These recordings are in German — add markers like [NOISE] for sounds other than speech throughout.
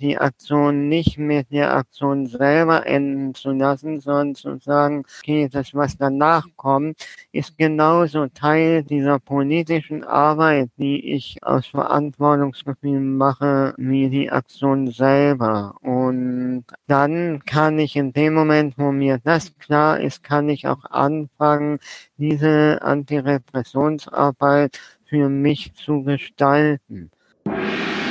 die Aktion nicht mit der Aktion selber enden zu lassen, sondern zu sagen, okay, das, was danach kommt, ist genauso Teil dieser politischen Arbeit, die ich aus Verantwortungsgefühl mache, wie die Aktion selber. Und dann kann ich in dem Moment, wo mir das klar ist, kann ich auch anfangen, diese Antirepressionsarbeit für mich zu gestalten.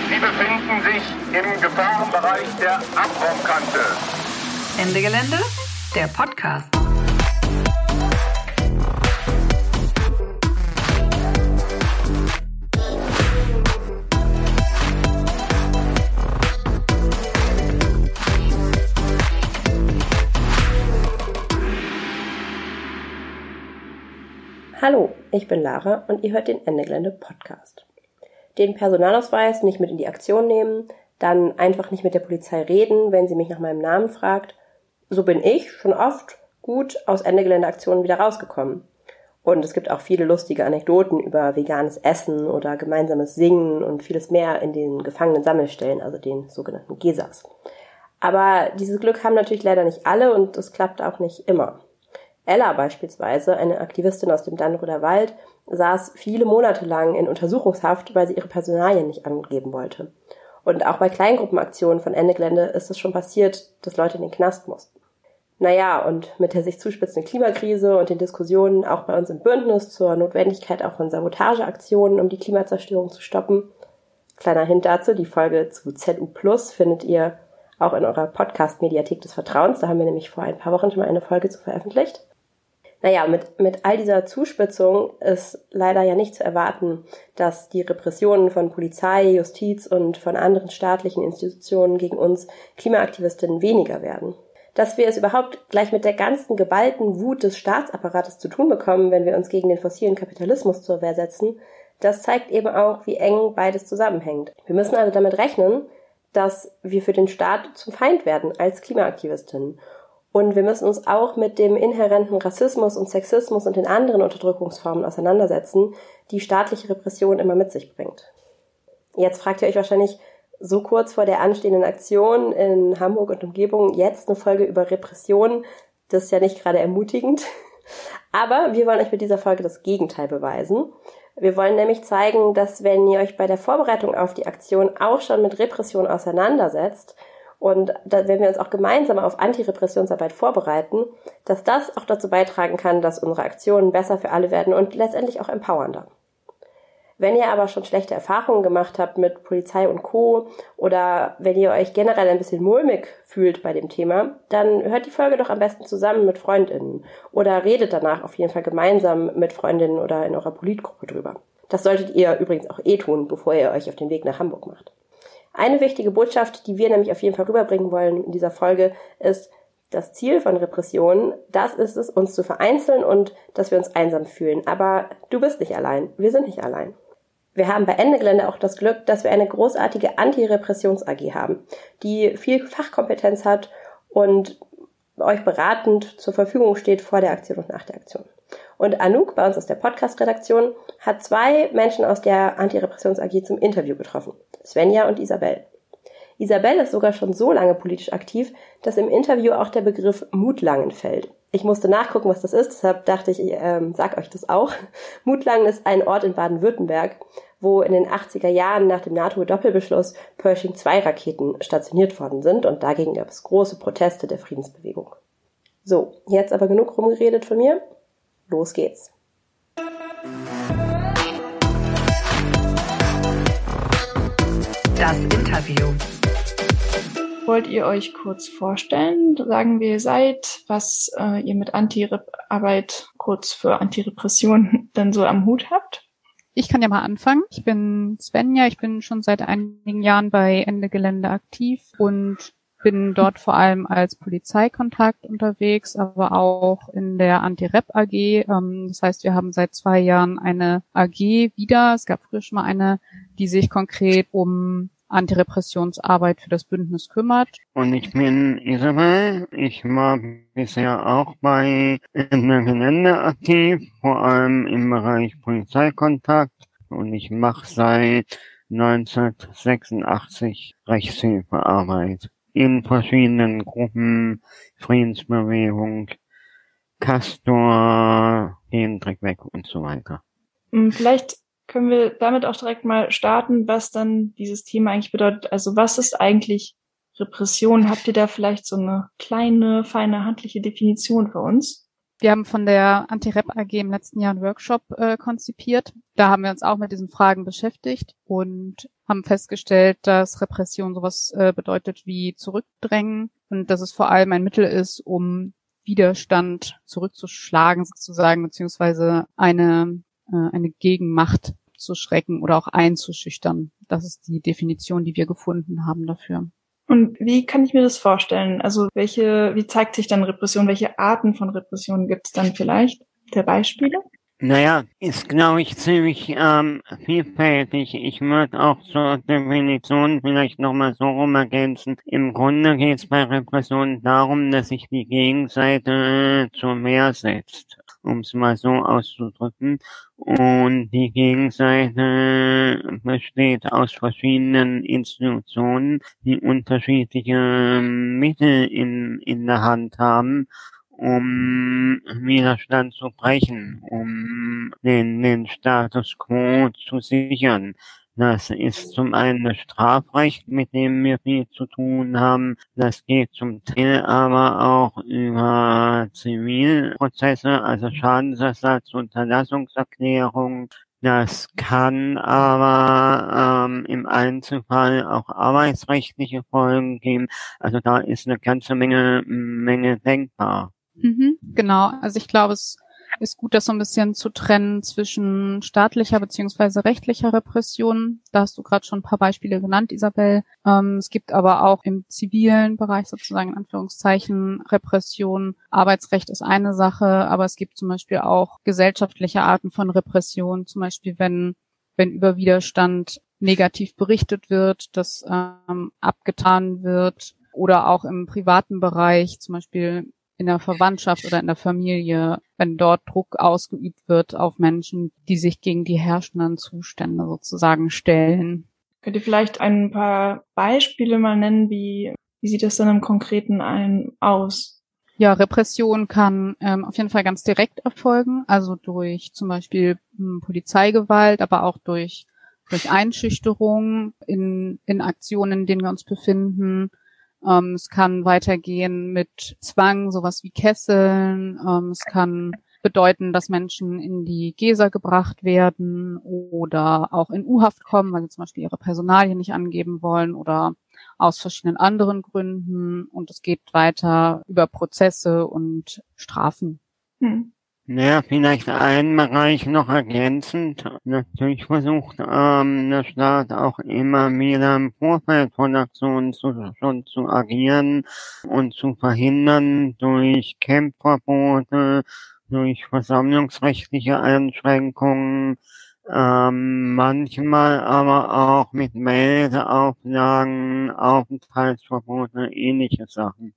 Sie befinden sich im Gefahrenbereich der Abbruchkante. Ende Gelände, der Podcast. Hallo, ich bin Lara und ihr hört den Ende Gelände Podcast den Personalausweis nicht mit in die Aktion nehmen, dann einfach nicht mit der Polizei reden, wenn sie mich nach meinem Namen fragt. So bin ich schon oft gut aus Ende Geländeaktionen wieder rausgekommen. Und es gibt auch viele lustige Anekdoten über veganes Essen oder gemeinsames Singen und vieles mehr in den gefangenen Sammelstellen, also den sogenannten Gesas. Aber dieses Glück haben natürlich leider nicht alle und es klappt auch nicht immer. Ella beispielsweise, eine Aktivistin aus dem Dannröder Wald, saß viele Monate lang in Untersuchungshaft, weil sie ihre Personalien nicht angeben wollte. Und auch bei Kleingruppenaktionen von Ende Gelände ist es schon passiert, dass Leute in den Knast mussten. Naja, und mit der sich zuspitzenden Klimakrise und den Diskussionen auch bei uns im Bündnis zur Notwendigkeit auch von Sabotageaktionen, um die Klimazerstörung zu stoppen. Kleiner Hint dazu, die Folge zu ZU Plus findet ihr auch in eurer Podcast-Mediathek des Vertrauens. Da haben wir nämlich vor ein paar Wochen schon mal eine Folge zu veröffentlicht. Naja, mit, mit all dieser Zuspitzung ist leider ja nicht zu erwarten, dass die Repressionen von Polizei, Justiz und von anderen staatlichen Institutionen gegen uns Klimaaktivistinnen weniger werden. Dass wir es überhaupt gleich mit der ganzen geballten Wut des Staatsapparates zu tun bekommen, wenn wir uns gegen den fossilen Kapitalismus zur Wehr setzen, das zeigt eben auch, wie eng beides zusammenhängt. Wir müssen also damit rechnen, dass wir für den Staat zum Feind werden als Klimaaktivistinnen und wir müssen uns auch mit dem inhärenten Rassismus und Sexismus und den anderen Unterdrückungsformen auseinandersetzen, die staatliche Repression immer mit sich bringt. Jetzt fragt ihr euch wahrscheinlich so kurz vor der anstehenden Aktion in Hamburg und Umgebung jetzt eine Folge über Repression. Das ist ja nicht gerade ermutigend. [LAUGHS] Aber wir wollen euch mit dieser Folge das Gegenteil beweisen. Wir wollen nämlich zeigen, dass wenn ihr euch bei der Vorbereitung auf die Aktion auch schon mit Repression auseinandersetzt und da, wenn wir uns auch gemeinsam auf Antirepressionsarbeit vorbereiten, dass das auch dazu beitragen kann, dass unsere Aktionen besser für alle werden und letztendlich auch empowernder. Wenn ihr aber schon schlechte Erfahrungen gemacht habt mit Polizei und Co. oder wenn ihr euch generell ein bisschen mulmig fühlt bei dem Thema, dann hört die Folge doch am besten zusammen mit Freundinnen oder redet danach auf jeden Fall gemeinsam mit Freundinnen oder in eurer Politgruppe drüber. Das solltet ihr übrigens auch eh tun, bevor ihr euch auf den Weg nach Hamburg macht. Eine wichtige Botschaft, die wir nämlich auf jeden Fall rüberbringen wollen in dieser Folge, ist, das Ziel von Repressionen, das ist es, uns zu vereinzeln und dass wir uns einsam fühlen. Aber du bist nicht allein. Wir sind nicht allein. Wir haben bei Ende Gelände auch das Glück, dass wir eine großartige Anti-Repressions-AG haben, die viel Fachkompetenz hat und euch beratend zur Verfügung steht vor der Aktion und nach der Aktion. Und Anouk bei uns aus der Podcast-Redaktion hat zwei Menschen aus der Anti-Repressions AG zum Interview getroffen. Svenja und Isabel. Isabel ist sogar schon so lange politisch aktiv, dass im Interview auch der Begriff Mutlangen fällt. Ich musste nachgucken, was das ist, deshalb dachte ich, ich ähm, sag euch das auch. [LAUGHS] Mutlangen ist ein Ort in Baden-Württemberg, wo in den 80er Jahren nach dem NATO-Doppelbeschluss Pershing 2 Raketen stationiert worden sind und dagegen gab es große Proteste der Friedensbewegung. So, jetzt aber genug rumgeredet von mir. Los geht's. Das Interview. Wollt ihr euch kurz vorstellen, sagen, wer ihr seid, was äh, ihr mit Anti-Arbeit kurz für Antirepression [LAUGHS] dann so am Hut habt? Ich kann ja mal anfangen. Ich bin Svenja, ich bin schon seit einigen Jahren bei Ende Gelände aktiv und bin dort vor allem als Polizeikontakt unterwegs, aber auch in der Anti-Rep AG. Ähm, das heißt, wir haben seit zwei Jahren eine AG wieder. Es gab früher schon mal eine, die sich konkret um Antirepressionsarbeit für das Bündnis kümmert. Und ich bin Isabel. Ich war bisher auch bei Ende Gelände aktiv, vor allem im Bereich Polizeikontakt. Und ich mache seit 1986 Rechtshilfearbeit in verschiedenen Gruppen, Friedensbewegung, Castor, den Dreck weg und so weiter. Hm, vielleicht können wir damit auch direkt mal starten, was dann dieses Thema eigentlich bedeutet. Also was ist eigentlich Repression? Habt ihr da vielleicht so eine kleine, feine handliche Definition für uns? Wir haben von der Anti-Rep AG im letzten Jahr einen Workshop äh, konzipiert. Da haben wir uns auch mit diesen Fragen beschäftigt und haben festgestellt, dass Repression sowas äh, bedeutet wie zurückdrängen und dass es vor allem ein Mittel ist, um Widerstand zurückzuschlagen sozusagen, beziehungsweise eine, äh, eine Gegenmacht zu schrecken oder auch einzuschüchtern. Das ist die Definition, die wir gefunden haben dafür. Und wie kann ich mir das vorstellen? Also welche, wie zeigt sich dann Repression? Welche Arten von Repression gibt es dann vielleicht? Der Beispiele? Naja, ist, glaube ich, ziemlich ähm, vielfältig. Ich würde auch zur Definition vielleicht nochmal so rum ergänzen. Im Grunde geht es bei Repression darum, dass sich die Gegenseite äh, zur Wehr setzt um es mal so auszudrücken. Und die Gegenseite besteht aus verschiedenen Institutionen, die unterschiedliche Mittel in, in der Hand haben, um Widerstand zu brechen, um den, den Status quo zu sichern. Das ist zum einen das Strafrecht, mit dem wir viel zu tun haben. Das geht zum Teil aber auch über Zivilprozesse, also Schadensersatz, Unterlassungserklärung. Das kann aber ähm, im Einzelfall auch arbeitsrechtliche Folgen geben. Also da ist eine ganze Menge, Menge denkbar. Mhm, genau, also ich glaube, es ist gut, das so ein bisschen zu trennen zwischen staatlicher beziehungsweise rechtlicher Repression. Da hast du gerade schon ein paar Beispiele genannt, Isabel. Ähm, es gibt aber auch im zivilen Bereich sozusagen in Anführungszeichen Repression. Arbeitsrecht ist eine Sache, aber es gibt zum Beispiel auch gesellschaftliche Arten von Repression, zum Beispiel wenn wenn über Widerstand negativ berichtet wird, dass ähm, abgetan wird oder auch im privaten Bereich, zum Beispiel in der Verwandtschaft oder in der Familie, wenn dort Druck ausgeübt wird auf Menschen, die sich gegen die herrschenden Zustände sozusagen stellen. Könnt ihr vielleicht ein paar Beispiele mal nennen, wie, wie sieht das dann im Konkreten ein aus? Ja, Repression kann ähm, auf jeden Fall ganz direkt erfolgen, also durch zum Beispiel hm, Polizeigewalt, aber auch durch, durch Einschüchterung in, in Aktionen, in denen wir uns befinden, ähm, es kann weitergehen mit Zwang, sowas wie Kesseln. Ähm, es kann bedeuten, dass Menschen in die Gesa gebracht werden oder auch in U-Haft kommen, weil sie zum Beispiel ihre Personalien nicht angeben wollen oder aus verschiedenen anderen Gründen. Und es geht weiter über Prozesse und Strafen. Hm. Ja, vielleicht einen Bereich noch ergänzend. Natürlich versucht ähm, der Staat auch immer wieder im Vorfeld von Aktionen zu, schon zu agieren und zu verhindern durch Campverbote, durch versammlungsrechtliche Einschränkungen, ähm, manchmal aber auch mit Meldeauflagen, Aufenthaltsverbote, ähnliche Sachen.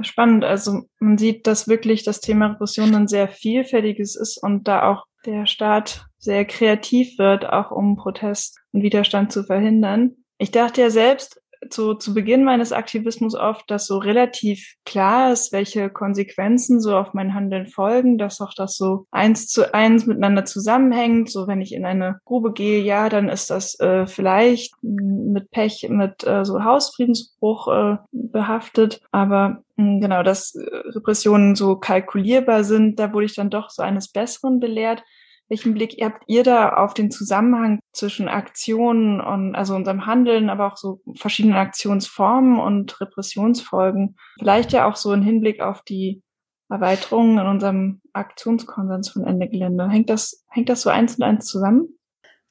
Spannend. Also man sieht, dass wirklich das Thema Repression ein sehr vielfältiges ist und da auch der Staat sehr kreativ wird, auch um Protest und Widerstand zu verhindern. Ich dachte ja selbst, zu, zu Beginn meines Aktivismus oft, dass so relativ klar ist, welche Konsequenzen so auf mein Handeln folgen, dass auch das so eins zu eins miteinander zusammenhängt. So wenn ich in eine Grube gehe, ja, dann ist das äh, vielleicht mit Pech, mit äh, so Hausfriedensbruch äh, behaftet. Aber hm, genau, dass Repressionen so kalkulierbar sind, da wurde ich dann doch so eines Besseren belehrt. Welchen Blick habt ihr da auf den Zusammenhang zwischen Aktionen und also unserem Handeln, aber auch so verschiedenen Aktionsformen und Repressionsfolgen? Vielleicht ja auch so ein Hinblick auf die Erweiterungen in unserem Aktionskonsens von Ende Gelände. Hängt das, hängt das so eins und eins zusammen?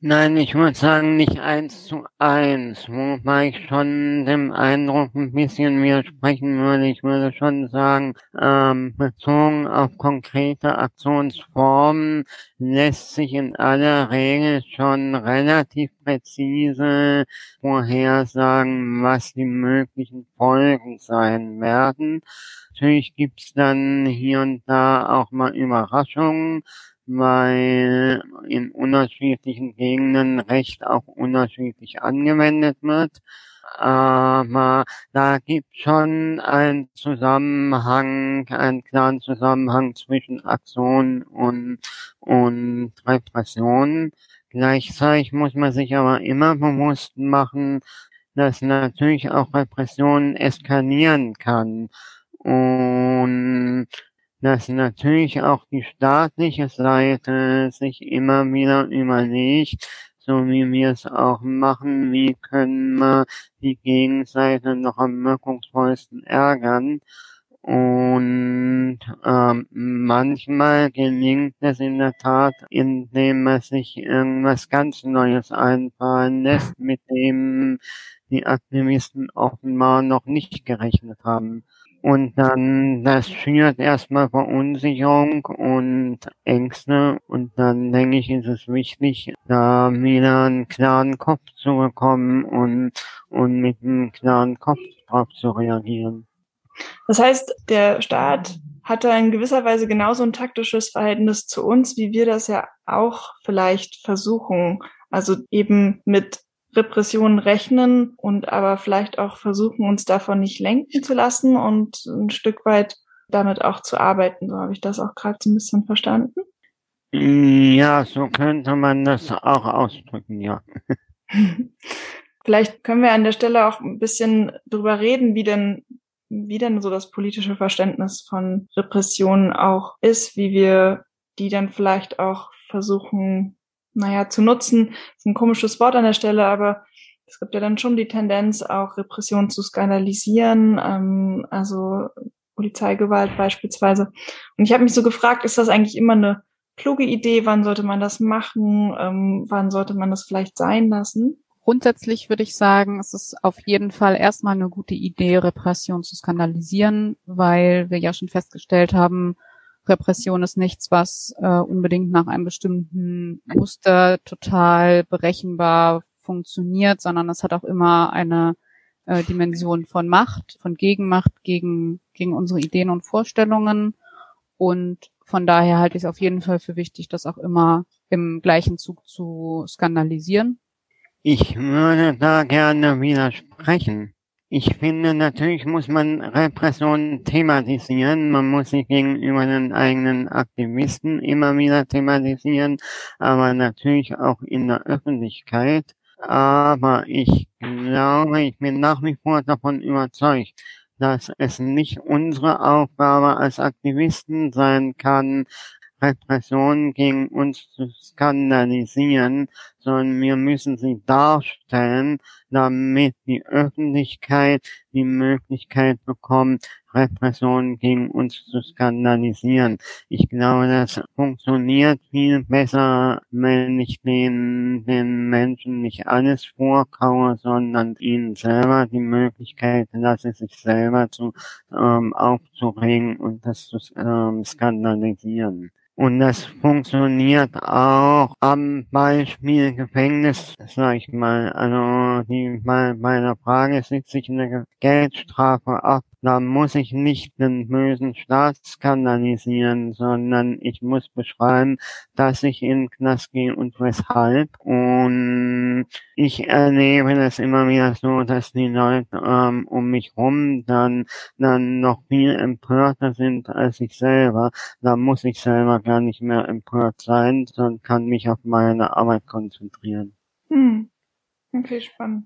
Nein, ich würde sagen nicht eins zu eins, wobei ich schon dem Eindruck ein bisschen widersprechen würde. Ich würde schon sagen, ähm, bezogen auf konkrete Aktionsformen lässt sich in aller Regel schon relativ präzise vorhersagen, was die möglichen Folgen sein werden. Natürlich gibt's dann hier und da auch mal Überraschungen, weil in unterschiedlichen Gegenden Recht auch unterschiedlich angewendet wird. Aber da gibt schon einen Zusammenhang, einen klaren Zusammenhang zwischen Aktion und, und Repression. Gleichzeitig muss man sich aber immer bewusst machen, dass natürlich auch Repression eskalieren kann. Und dass natürlich auch die staatliche Seite sich immer wieder überlegt, so wie wir es auch machen, wie können wir die Gegenseite noch am wirkungsvollsten ärgern. Und ähm, manchmal gelingt es in der Tat, indem man sich irgendwas ganz Neues einfallen lässt, mit dem die Aktivisten offenbar noch nicht gerechnet haben. Und dann, das schürt erstmal Verunsicherung und Ängste. Und dann denke ich, ist es wichtig, da wieder einen klaren Kopf zu bekommen und, und mit einem klaren Kopf drauf zu reagieren. Das heißt, der Staat hatte in gewisser Weise genauso ein taktisches Verhältnis zu uns, wie wir das ja auch vielleicht versuchen. Also eben mit Repressionen rechnen und aber vielleicht auch versuchen, uns davon nicht lenken zu lassen und ein Stück weit damit auch zu arbeiten. So habe ich das auch gerade so ein bisschen verstanden. Ja, so könnte man das auch ausdrücken, ja. [LAUGHS] Vielleicht können wir an der Stelle auch ein bisschen drüber reden, wie denn, wie denn so das politische Verständnis von Repressionen auch ist, wie wir die dann vielleicht auch versuchen naja, zu nutzen, ist ein komisches Wort an der Stelle, aber es gibt ja dann schon die Tendenz, auch Repression zu skandalisieren, ähm, also Polizeigewalt beispielsweise. Und ich habe mich so gefragt, ist das eigentlich immer eine kluge Idee? Wann sollte man das machen? Ähm, wann sollte man das vielleicht sein lassen? Grundsätzlich würde ich sagen, es ist auf jeden Fall erstmal eine gute Idee, Repression zu skandalisieren, weil wir ja schon festgestellt haben, Repression ist nichts, was äh, unbedingt nach einem bestimmten Muster total berechenbar funktioniert, sondern es hat auch immer eine äh, Dimension von Macht, von Gegenmacht gegen, gegen unsere Ideen und Vorstellungen. Und von daher halte ich es auf jeden Fall für wichtig, das auch immer im gleichen Zug zu skandalisieren. Ich würde da gerne widersprechen. Ich finde, natürlich muss man Repression thematisieren. Man muss sich gegenüber den eigenen Aktivisten immer wieder thematisieren, aber natürlich auch in der Öffentlichkeit. Aber ich glaube, ich bin nach wie vor davon überzeugt, dass es nicht unsere Aufgabe als Aktivisten sein kann, Repressionen gegen uns zu skandalisieren, sondern wir müssen sie darstellen, damit die Öffentlichkeit die Möglichkeit bekommt, Repressionen gegen uns zu skandalisieren. Ich glaube, das funktioniert viel besser, wenn ich den, den Menschen nicht alles vorkaue, sondern ihnen selber die Möglichkeit lasse, sich selber zu ähm, aufzuregen und das zu ähm, skandalisieren. Und das funktioniert auch am Beispiel Gefängnis, sag ich mal. Also die, bei, der Frage sitze ich eine Geldstrafe ab da muss ich nicht den bösen Staat skandalisieren, sondern ich muss beschreiben, dass ich in den Knast gehe und weshalb. Und ich erlebe das immer wieder so, dass die Leute ähm, um mich rum dann, dann noch viel empörter sind als ich selber. Da muss ich selber gar nicht mehr empört sein, sondern kann mich auf meine Arbeit konzentrieren. Hm. Okay, spannend.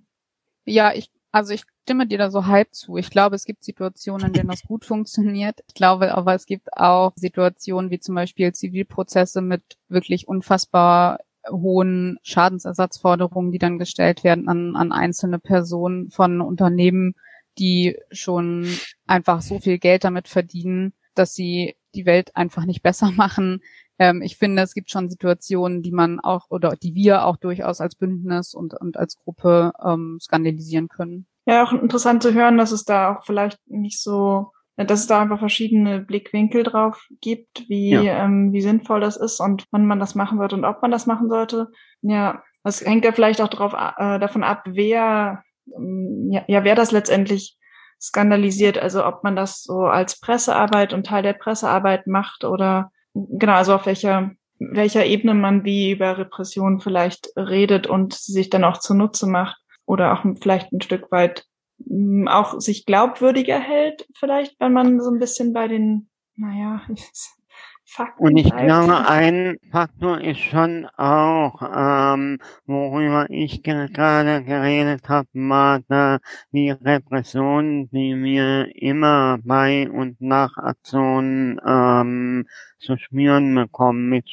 Ja, ich, also ich stimme dir da so halb zu. Ich glaube, es gibt Situationen, in denen das gut funktioniert. Ich glaube aber, es gibt auch Situationen wie zum Beispiel Zivilprozesse mit wirklich unfassbar hohen Schadensersatzforderungen, die dann gestellt werden an, an einzelne Personen von Unternehmen, die schon einfach so viel Geld damit verdienen, dass sie die Welt einfach nicht besser [LAUGHS] machen. Ähm, ich finde, es gibt schon Situationen, die man auch oder die wir auch durchaus als Bündnis und, und als Gruppe ähm, skandalisieren können. Ja, auch interessant zu hören, dass es da auch vielleicht nicht so, dass es da einfach verschiedene Blickwinkel drauf gibt, wie, ja. ähm, wie sinnvoll das ist und wann man das machen wird und ob man das machen sollte. Ja, das hängt ja vielleicht auch drauf, äh, davon ab, wer, ähm, ja, ja, wer das letztendlich skandalisiert, also ob man das so als Pressearbeit und Teil der Pressearbeit macht oder genau, also auf welcher welcher Ebene man wie über Repression vielleicht redet und sich dann auch zunutze macht oder auch vielleicht ein Stück weit mm, auch sich glaubwürdiger hält, vielleicht, wenn man so ein bisschen bei den, naja, [LAUGHS] Fakten Und ich glaube, ein Faktor ist schon auch, ähm, worüber ich gerade geredet habe, Martha, die Repression, die wir immer bei und nach Aktionen ähm, zu spüren bekommen mit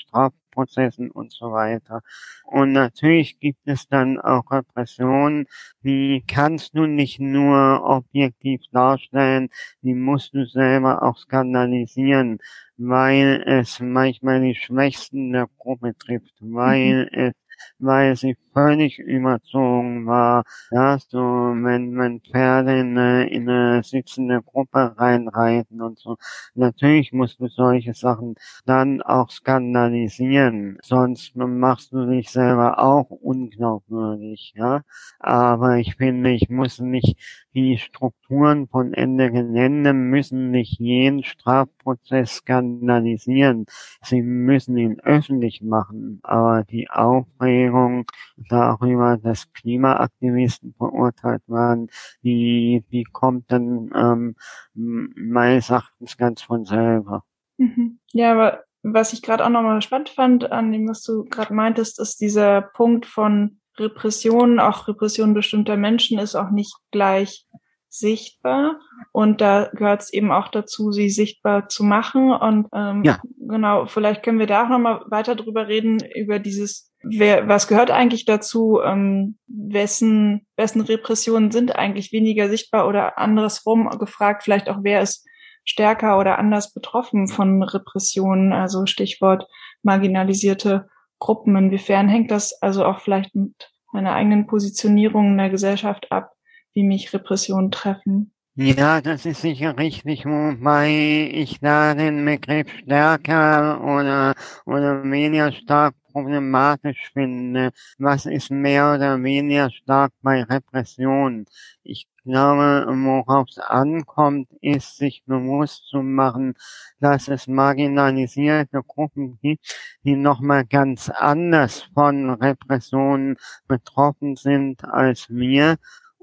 Strafprozessen und so weiter. Und natürlich gibt es dann auch Repressionen, die kannst du nicht nur objektiv darstellen, die musst du selber auch skandalisieren weil es manchmal die Schwächsten der Gruppe trifft, weil mhm. es weil sie völlig überzogen war. Ja, so, wenn, wenn Pferde in eine, in eine sitzende Gruppe reinreiten und so. Natürlich musst du solche Sachen dann auch skandalisieren. Sonst machst du dich selber auch unglaubwürdig, ja. Aber ich finde, ich muss nicht die Strukturen von Ende Gelände müssen nicht jeden Strafprozess skandalisieren. Sie müssen ihn öffentlich machen. Aber die Aufregung darüber, dass Klimaaktivisten verurteilt waren, die, die kommt dann ähm, meines Erachtens ganz von selber. Mhm. Ja, aber was ich gerade auch nochmal spannend fand an dem, was du gerade meintest, ist dieser Punkt von Repression, auch Repression bestimmter Menschen ist auch nicht gleich sichtbar. Und da gehört es eben auch dazu, sie sichtbar zu machen. Und ähm, ja. genau, vielleicht können wir da auch nochmal weiter drüber reden, über dieses, wer, was gehört eigentlich dazu, ähm, wessen, wessen Repressionen sind eigentlich weniger sichtbar oder andersrum gefragt, vielleicht auch wer ist stärker oder anders betroffen von Repressionen, also Stichwort marginalisierte Gruppen. Inwiefern hängt das also auch vielleicht mit meiner eigenen Positionierung in der Gesellschaft ab, wie mich Repressionen treffen? Ja, das ist sicher richtig, wobei ich da den Begriff stärker oder, oder weniger stark problematisch finde. Was ist mehr oder weniger stark bei Repression? Ich glaube, worauf es ankommt, ist, sich bewusst zu machen, dass es marginalisierte Gruppen gibt, die nochmal ganz anders von Repressionen betroffen sind als wir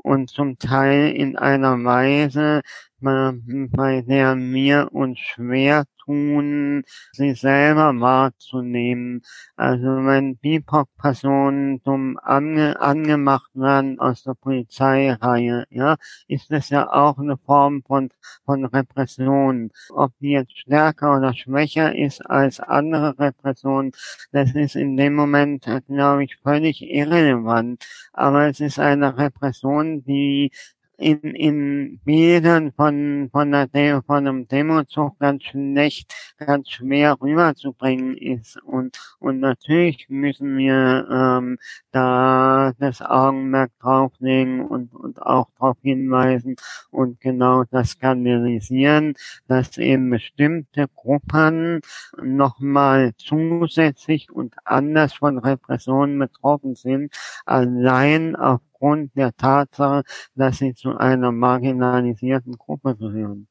und zum Teil in einer Weise, bei der wir uns schwer tun, sie selber wahrzunehmen. Also wenn BIPOC-Personen zum ange angemacht werden aus der Polizeireihe, ja, ist das ja auch eine Form von, von Repression. Ob die jetzt stärker oder schwächer ist als andere Repressionen, das ist in dem Moment, glaube ich, völlig irrelevant. Aber es ist eine Repression, die in, in Bildern von, von, der von einem Demozug ganz schlecht, ganz schwer rüberzubringen ist. Und, und natürlich müssen wir ähm, da das Augenmerk drauflegen und, und auch darauf hinweisen und genau das skandalisieren, dass eben bestimmte Gruppen nochmal zusätzlich und anders von Repressionen betroffen sind, allein auf aufgrund der Tatsache, dass sie zu einer marginalisierten Gruppe gehören.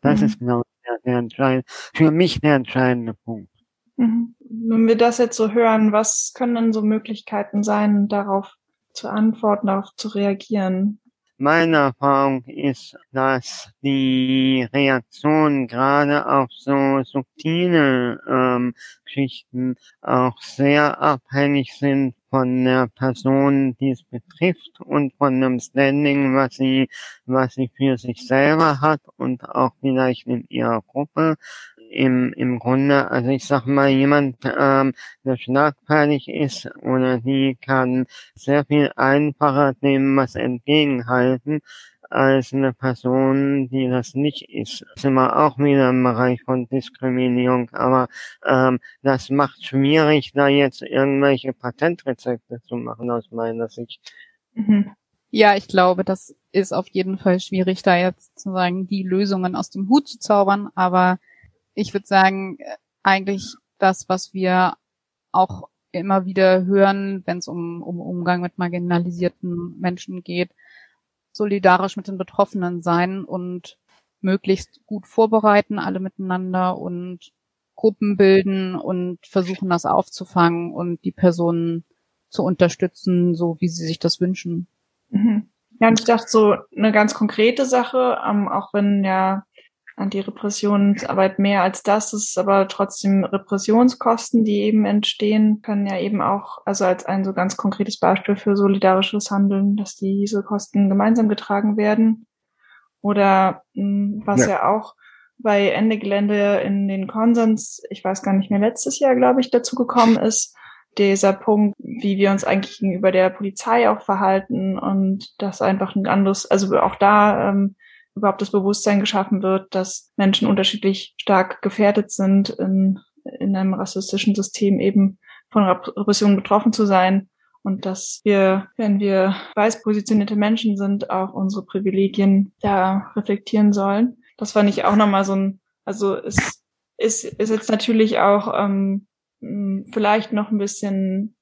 Das mhm. ist genau der, der entscheidende, für mich der entscheidende Punkt. Mhm. Wenn wir das jetzt so hören, was können denn so Möglichkeiten sein, darauf zu antworten, darauf zu reagieren? Meine Erfahrung ist, dass die Reaktionen gerade auf so subtile ähm, Geschichten auch sehr abhängig sind von der Person, die es betrifft und von dem Standing, was sie, was sie für sich selber hat und auch vielleicht in ihrer Gruppe. Im, im Grunde, also ich sag mal, jemand, ähm, der schlagfertig ist oder die kann sehr viel einfacher dem was entgegenhalten, als eine Person, die das nicht ist. Das sind wir auch wieder im Bereich von Diskriminierung, aber ähm, das macht schwierig, da jetzt irgendwelche Patentrezepte zu machen aus meiner Sicht. Mhm. Ja, ich glaube, das ist auf jeden Fall schwierig, da jetzt sozusagen die Lösungen aus dem Hut zu zaubern, aber ich würde sagen, eigentlich das, was wir auch immer wieder hören, wenn es um, um Umgang mit marginalisierten Menschen geht, solidarisch mit den Betroffenen sein und möglichst gut vorbereiten, alle miteinander und Gruppen bilden und versuchen das aufzufangen und die Personen zu unterstützen, so wie sie sich das wünschen. Mhm. Ja, und ich dachte so eine ganz konkrete Sache, ähm, auch wenn ja Antirepressionsarbeit mehr als das ist, aber trotzdem Repressionskosten, die eben entstehen, können ja eben auch, also als ein so ganz konkretes Beispiel für solidarisches Handeln, dass diese Kosten gemeinsam getragen werden. Oder hm, was ja. ja auch bei Ende Gelände in den Konsens, ich weiß gar nicht mehr, letztes Jahr, glaube ich, dazu gekommen ist, dieser Punkt, wie wir uns eigentlich gegenüber der Polizei auch verhalten und das einfach ein anderes, also auch da ähm, überhaupt das Bewusstsein geschaffen wird, dass Menschen unterschiedlich stark gefährdet sind, in, in einem rassistischen System eben von Repression betroffen zu sein und dass wir, wenn wir weiß positionierte Menschen sind, auch unsere Privilegien da reflektieren sollen. Das fand ich auch nochmal so ein, also es ist, ist jetzt natürlich auch ähm, vielleicht noch ein bisschen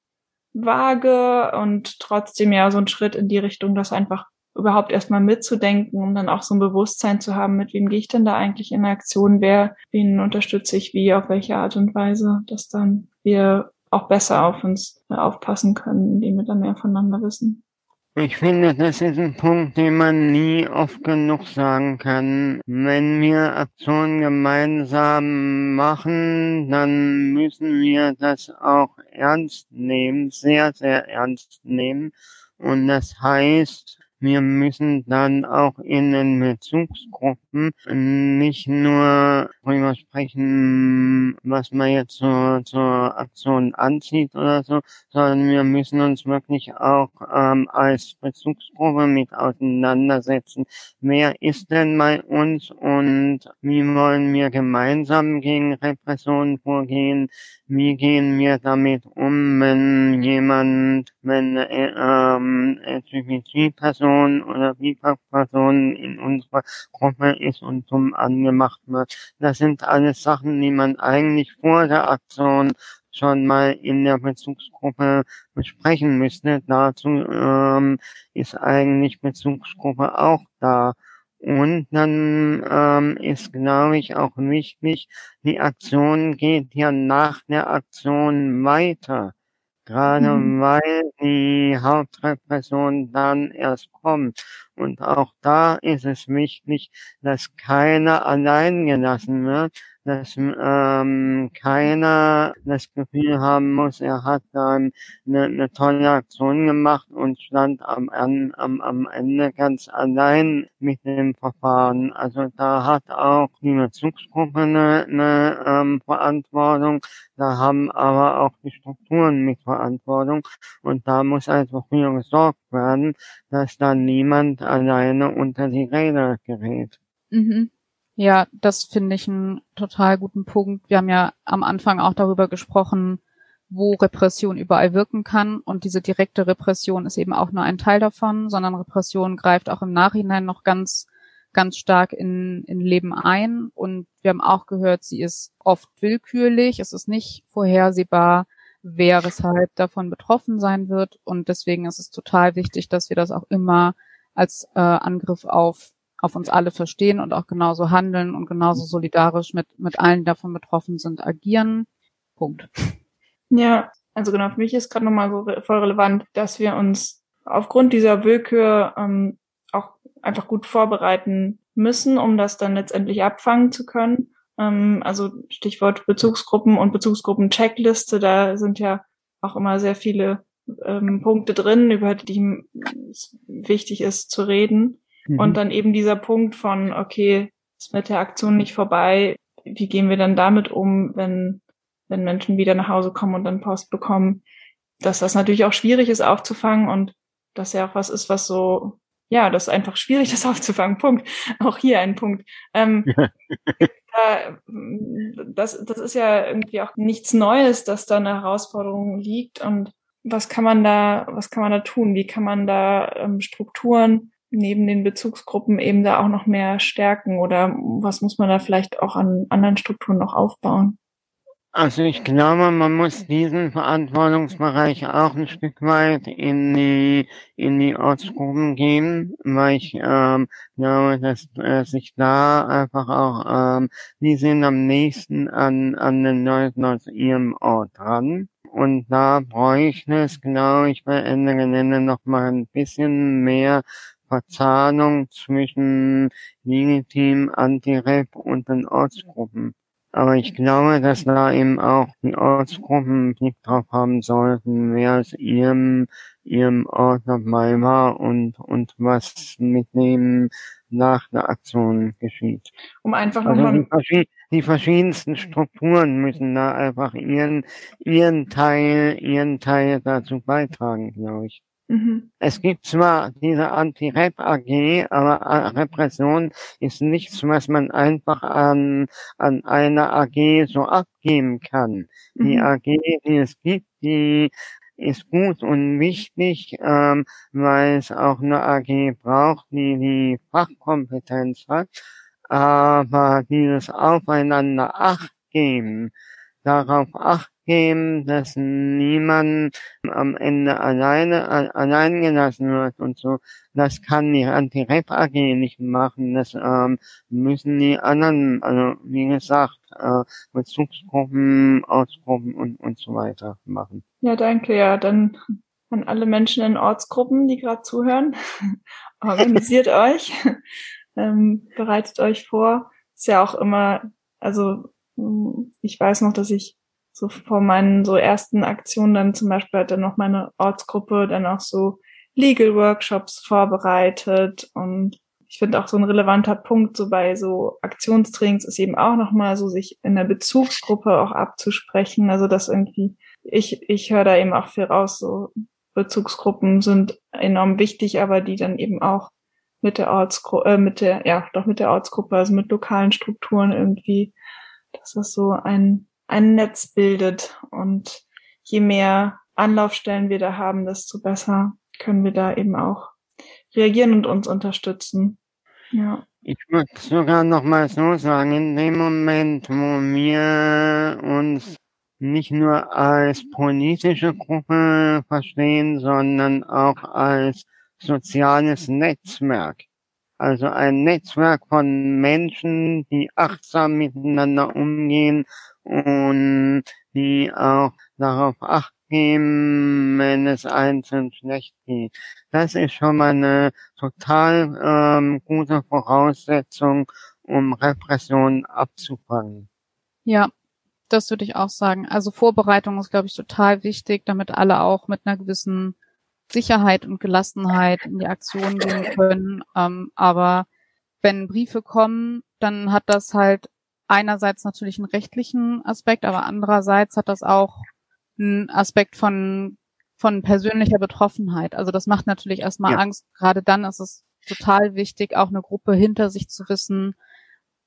vage und trotzdem ja so ein Schritt in die Richtung, dass einfach überhaupt erstmal mitzudenken, um dann auch so ein Bewusstsein zu haben, mit wem gehe ich denn da eigentlich in Aktion, wer, wen unterstütze ich wie, auf welche Art und Weise, dass dann wir auch besser auf uns aufpassen können, indem wir dann mehr voneinander wissen. Ich finde, das ist ein Punkt, den man nie oft genug sagen kann. Wenn wir Aktionen gemeinsam machen, dann müssen wir das auch ernst nehmen, sehr, sehr ernst nehmen. Und das heißt, wir müssen dann auch in den Bezugsgruppen nicht nur darüber sprechen, was man jetzt zur, zur Aktion anzieht oder so, sondern wir müssen uns wirklich auch ähm, als Bezugsgruppe mit auseinandersetzen. Wer ist denn bei uns und wie wollen wir gemeinsam gegen Repressionen vorgehen? Wie gehen wir damit um, wenn jemand, wenn äh, ähm, LGBT-Person oder BIPAC-Person in unserer Gruppe ist und dumm angemacht wird? Das sind alles Sachen, die man eigentlich vor der Aktion schon mal in der Bezugsgruppe besprechen müsste. Dazu ähm, ist eigentlich Bezugsgruppe auch da. Und dann ähm, ist, glaube ich, auch wichtig, die Aktion geht ja nach der Aktion weiter. Gerade mhm. weil die Hauptrepression dann erst kommt. Und auch da ist es wichtig, dass keiner allein gelassen wird, dass ähm, keiner das Gefühl haben muss, er hat dann eine, eine tolle Aktion gemacht und stand am, am, am Ende ganz allein mit dem Verfahren. Also da hat auch die Bezugsgruppe eine, eine ähm, Verantwortung, da haben aber auch die Strukturen mit Verantwortung und da muss einfach für gesorgt werden, dass da niemand alleine unter die Räder gerät. Mhm. Ja, das finde ich einen total guten Punkt. Wir haben ja am Anfang auch darüber gesprochen, wo Repression überall wirken kann. Und diese direkte Repression ist eben auch nur ein Teil davon, sondern Repression greift auch im Nachhinein noch ganz, ganz stark in, in Leben ein. Und wir haben auch gehört, sie ist oft willkürlich. Es ist nicht vorhersehbar, wer weshalb davon betroffen sein wird. Und deswegen ist es total wichtig, dass wir das auch immer als äh, Angriff auf auf uns alle verstehen und auch genauso handeln und genauso solidarisch mit, mit allen, die davon betroffen sind, agieren. Punkt. Ja, also genau, für mich ist gerade nochmal so voll relevant, dass wir uns aufgrund dieser Willkür ähm, auch einfach gut vorbereiten müssen, um das dann letztendlich abfangen zu können. Ähm, also Stichwort Bezugsgruppen und Bezugsgruppen-Checkliste, da sind ja auch immer sehr viele ähm, Punkte drin, über die es wichtig ist zu reden. Mhm. Und dann eben dieser Punkt von, okay, ist mit der Aktion nicht vorbei, wie gehen wir dann damit um, wenn, wenn Menschen wieder nach Hause kommen und dann Post bekommen, dass das natürlich auch schwierig ist aufzufangen und dass ja auch was ist, was so, ja, das ist einfach schwierig, das [LAUGHS] aufzufangen. Punkt. Auch hier ein Punkt. Ähm, [LAUGHS] da, das, das ist ja irgendwie auch nichts Neues, dass da eine Herausforderung liegt und was kann man da, was kann man da tun? Wie kann man da ähm, Strukturen neben den Bezugsgruppen eben da auch noch mehr stärken oder was muss man da vielleicht auch an anderen Strukturen noch aufbauen? Also ich glaube, man muss diesen Verantwortungsbereich auch ein Stück weit in die in die Ortsgruppen gehen, weil ich ähm, glaube, dass äh, sich da einfach auch ähm, die sind am nächsten an an den Leuten aus ihrem Ort dran. Und da bräuchte es, glaube ich, bei Ende Gelände noch ein bisschen mehr Verzahnung zwischen Legitim, Anti-Rap und den Ortsgruppen. Aber ich glaube, dass da eben auch die Ortsgruppen Blick drauf haben sollten, wer aus ihrem, ihrem Ort dabei war und, und was mit dem nach der Aktion geschieht. Um einfach Also nochmal die, die verschiedensten Strukturen müssen da einfach ihren, ihren Teil, ihren Teil dazu beitragen, glaube ich. Mhm. Es gibt zwar diese Anti-Rep AG, aber äh, Repression ist nichts, was man einfach an, an eine AG so abgeben kann. Die Mhm. AG, die es gibt, die ist gut und wichtig, ähm, weil es auch eine AG braucht, die die Fachkompetenz hat. Aber dieses Aufeinander Acht geben, darauf Acht geben, dass niemand am Ende alleine allein gelassen wird und so. Das kann die Anti-Rep AG nicht machen. Das ähm, müssen die anderen, also wie gesagt, äh, Bezugsgruppen, Ortsgruppen und und so weiter machen. Ja, danke. Ja, dann an alle Menschen in Ortsgruppen, die gerade zuhören. [LAUGHS] Organisiert [LAUGHS] euch, ähm, bereitet euch vor. Ist ja auch immer, also mh, ich weiß noch, dass ich so vor meinen so ersten Aktionen dann zum Beispiel hat dann noch meine Ortsgruppe dann auch so Legal Workshops vorbereitet und ich finde auch so ein relevanter Punkt so bei so Aktionstrainings ist eben auch nochmal so sich in der Bezugsgruppe auch abzusprechen, also dass irgendwie ich ich höre da eben auch viel raus so Bezugsgruppen sind enorm wichtig, aber die dann eben auch mit der Ortsgruppe, äh, mit der, ja, doch mit der Ortsgruppe, also mit lokalen Strukturen irgendwie, dass das so ein, ein Netz bildet. Und je mehr Anlaufstellen wir da haben, desto besser können wir da eben auch reagieren und uns unterstützen. Ja. Ich würde sogar noch mal so sagen, in dem Moment, wo wir uns nicht nur als politische Gruppe verstehen, sondern auch als soziales Netzwerk. Also ein Netzwerk von Menschen, die achtsam miteinander umgehen und die auch darauf acht geben, wenn es einzeln schlecht geht. Das ist schon mal eine total ähm, gute Voraussetzung, um Repression abzufangen. Ja, das würde ich auch sagen. Also Vorbereitung ist, glaube ich, total wichtig, damit alle auch mit einer gewissen Sicherheit und Gelassenheit in die Aktion gehen können. Ähm, aber wenn Briefe kommen, dann hat das halt einerseits natürlich einen rechtlichen Aspekt, aber andererseits hat das auch einen Aspekt von, von persönlicher Betroffenheit. Also das macht natürlich erstmal Ja. Angst. Gerade dann ist es total wichtig, auch eine Gruppe hinter sich zu wissen,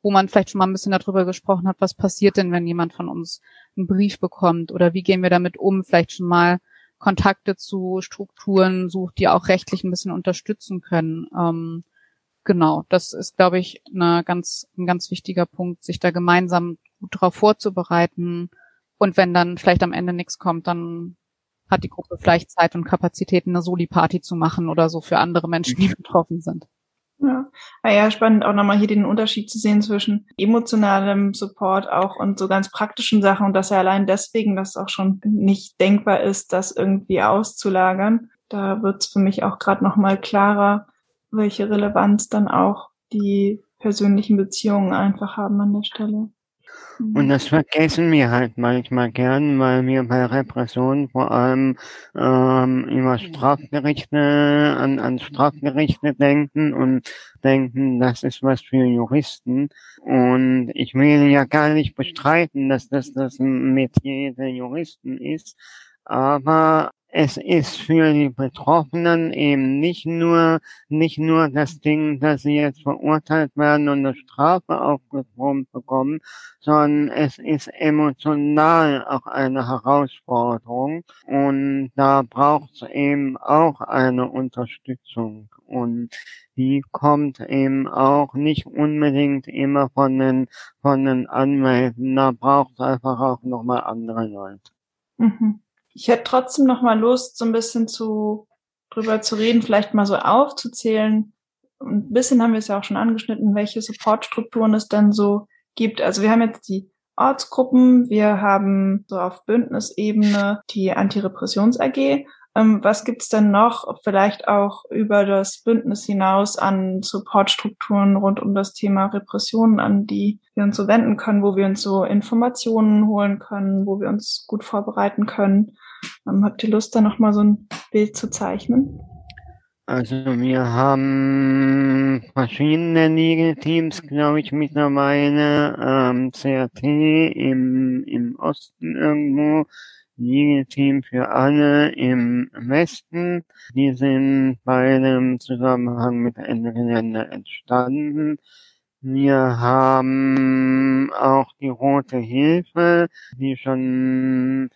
wo man vielleicht schon mal ein bisschen darüber gesprochen hat, was passiert denn, wenn jemand von uns einen Brief bekommt oder wie gehen wir damit um, vielleicht schon mal Kontakte zu Strukturen sucht, die auch rechtlich ein bisschen unterstützen können. Ähm, genau, das ist, glaube ich, eine ganz, ein ganz wichtiger Punkt, sich da gemeinsam gut darauf vorzubereiten. Und wenn dann vielleicht am Ende nichts kommt, dann hat die Gruppe vielleicht Zeit und Kapazitäten, eine Soli-Party zu machen oder so für andere Menschen, die betroffen sind. Ja. Ah ja, spannend auch nochmal hier den Unterschied zu sehen zwischen emotionalem Support auch und so ganz praktischen Sachen und dass ja allein deswegen, dass es auch schon nicht denkbar ist, das irgendwie auszulagern. Da wird es für mich auch gerade nochmal klarer, welche Relevanz dann auch die persönlichen Beziehungen einfach haben an der Stelle. Mhm. Und das vergessen wir halt manchmal gern, weil wir bei Repression vor allem ähm, über Strafgerichte, an, an Strafgerichte denken und denken, das ist was für Juristen. Und ich will ja gar nicht bestreiten, dass das das Metier der Juristen ist. Aber es ist für die Betroffenen eben nicht nur, nicht nur das Ding, dass sie jetzt verurteilt werden und eine Strafe aufgebrummt bekommen, sondern es ist emotional auch eine Herausforderung und da braucht es eben auch eine Unterstützung und die kommt eben auch nicht unbedingt immer von den, von den Anwälten, da braucht es einfach auch nochmal andere Leute. Mhm. Ich hätte trotzdem noch mal Lust, so ein bisschen zu drüber zu reden, vielleicht mal so aufzuzählen. Ein bisschen haben wir es ja auch schon angeschnitten, welche Supportstrukturen es dann so gibt. Also wir haben jetzt die Ortsgruppen, wir haben so auf Bündnisebene die Antirepressions AG ähm, was gibt's denn noch, vielleicht auch über das Bündnis hinaus an Supportstrukturen rund um das Thema Repressionen, an die wir uns so wenden können, wo wir uns so Informationen holen können, wo wir uns gut vorbereiten können? Ähm, habt ihr Lust, da nochmal so ein Bild zu zeichnen? Also wir haben verschiedene Legal-Teams, glaube ich, mittlerweile. Ähm, CRT im, im Osten irgendwo, Liga-Team für alle im Westen. Die sind bei dem Zusammenhang mit Ende Gelände entstanden. Wir haben auch die Rote Hilfe, die schon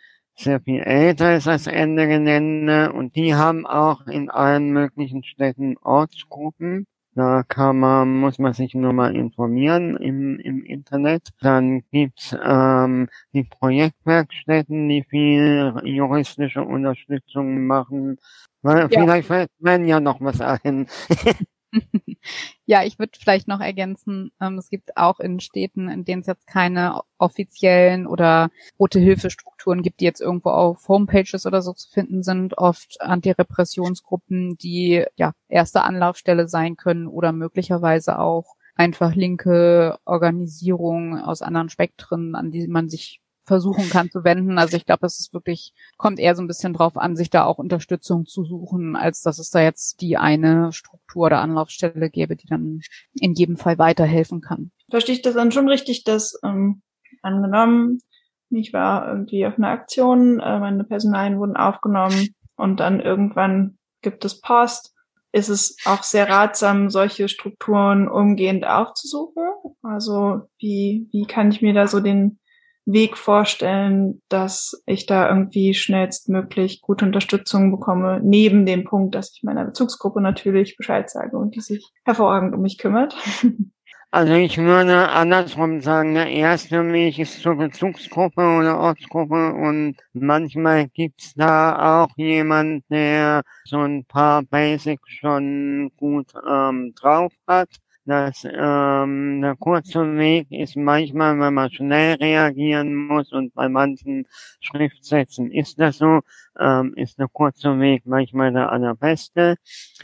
sehr viel älter ist als Ende Gelände und die haben auch in allen möglichen Städten Ortsgruppen. Da kann man, muss man sich nur mal informieren im, im Internet. Dann gibt's ähm, die Projektwerkstätten, die viel juristische Unterstützung machen. Weil, ja. Vielleicht fällt mir ja noch was ein. [LAUGHS] [LAUGHS] ja, ich würde vielleicht noch ergänzen, ähm, es gibt auch in Städten, in denen es jetzt keine offiziellen oder rote Hilfestrukturen gibt, die jetzt irgendwo auf Homepages oder so zu finden sind, oft Antirepressionsgruppen, die ja erste Anlaufstelle sein können oder möglicherweise auch einfach linke Organisierungen aus anderen Spektren, an die man sich versuchen kann zu wenden. Also ich glaube, es ist wirklich, kommt eher so ein bisschen drauf an, sich da auch Unterstützung zu suchen, als dass es da jetzt die eine Struktur oder Anlaufstelle gäbe, die dann in jedem Fall weiterhelfen kann. Verstehe ich das dann schon richtig, dass ähm, angenommen, ich war irgendwie auf einer Aktion, äh, meine Personalien wurden aufgenommen und dann irgendwann gibt es Post. Ist es auch sehr ratsam, solche Strukturen umgehend aufzusuchen? Also wie, wie kann ich mir da so den Weg vorstellen, dass ich da irgendwie schnellstmöglich gute Unterstützung bekomme, neben dem Punkt, dass ich meiner Bezugsgruppe natürlich Bescheid sage und die sich hervorragend um mich kümmert. [LAUGHS] Also ich würde andersrum sagen, der erste Weg ist zur Bezugsgruppe oder Ortsgruppe und manchmal gibt's da auch jemand, der so ein paar Basics schon gut ähm, drauf hat dass ähm, der kurze Weg ist manchmal, wenn man schnell reagieren muss und bei manchen Schriftsätzen ist das so, ähm, ist der kurze Weg manchmal der allerbeste.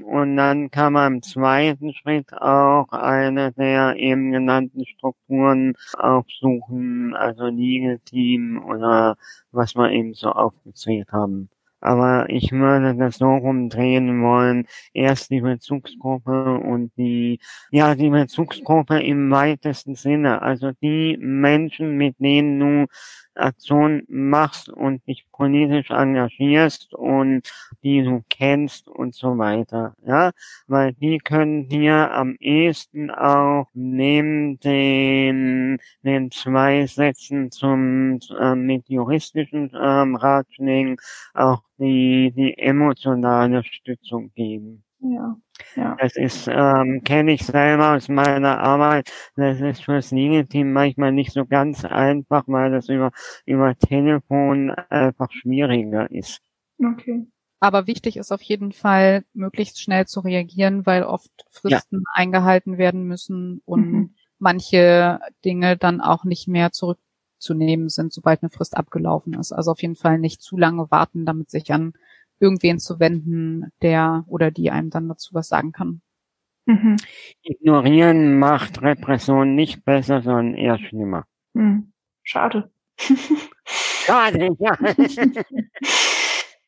Und dann kann man im zweiten Schritt auch eine der eben genannten Strukturen aufsuchen, also Legal Team oder was wir eben so aufgezählt haben. Aber ich würde das so rumdrehen wollen. Erst die Bezugsgruppe und die, ja, die Bezugsgruppe im weitesten Sinne. Also die Menschen, mit denen du Aktion machst und dich politisch engagierst und die du kennst und so weiter, ja, weil die können dir am ehesten auch neben den, den zwei Sätzen zum, äh, mit juristischen ähm, Ratschlägen auch die, die emotionale Stützung geben. Ja. Ja. Das ist, ähm, kenne ich selber aus meiner Arbeit. Das ist fürs Legal-Team manchmal nicht so ganz einfach, weil das über, über Telefon einfach schwieriger ist. Okay. Aber wichtig ist auf jeden Fall, möglichst schnell zu reagieren, weil oft Fristen ja. eingehalten werden müssen und mhm. manche Dinge dann auch nicht mehr zurückzunehmen sind, sobald eine Frist abgelaufen ist. Also auf jeden Fall nicht zu lange warten, damit sich an irgendwen zu wenden, der oder die einem dann dazu was sagen kann. Mhm. Ignorieren macht Repression nicht besser, sondern eher schlimmer. Mhm. Schade. Schade, ja. [LAUGHS]